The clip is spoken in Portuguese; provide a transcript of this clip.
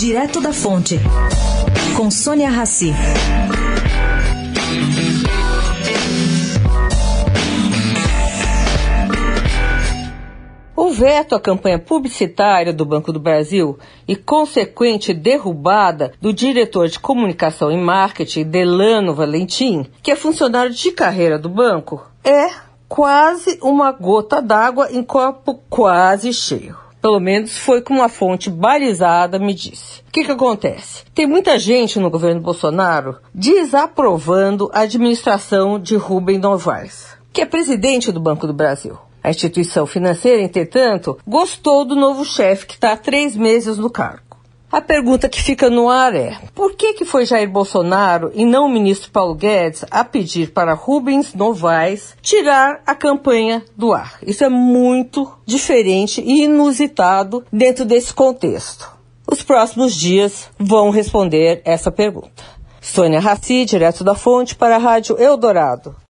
Direto da Fonte, com Sônia Rassi. O veto à campanha publicitária do Banco do Brasil e consequente derrubada do diretor de comunicação e marketing, Delano Valentim, que é funcionário de carreira do banco, é quase uma gota d'água em copo quase cheio. Pelo menos foi como uma fonte balizada me disse. O que, que acontece? Tem muita gente no governo Bolsonaro desaprovando a administração de Rubem Novaes, que é presidente do Banco do Brasil. A instituição financeira, entretanto, gostou do novo chefe que está há três meses no cargo. A pergunta que fica no ar é: por que, que foi Jair Bolsonaro e não o ministro Paulo Guedes a pedir para Rubens Novaes tirar a campanha do ar? Isso é muito diferente e inusitado dentro desse contexto. Os próximos dias vão responder essa pergunta. Sônia Raci, direto da fonte, para a Rádio Eldorado.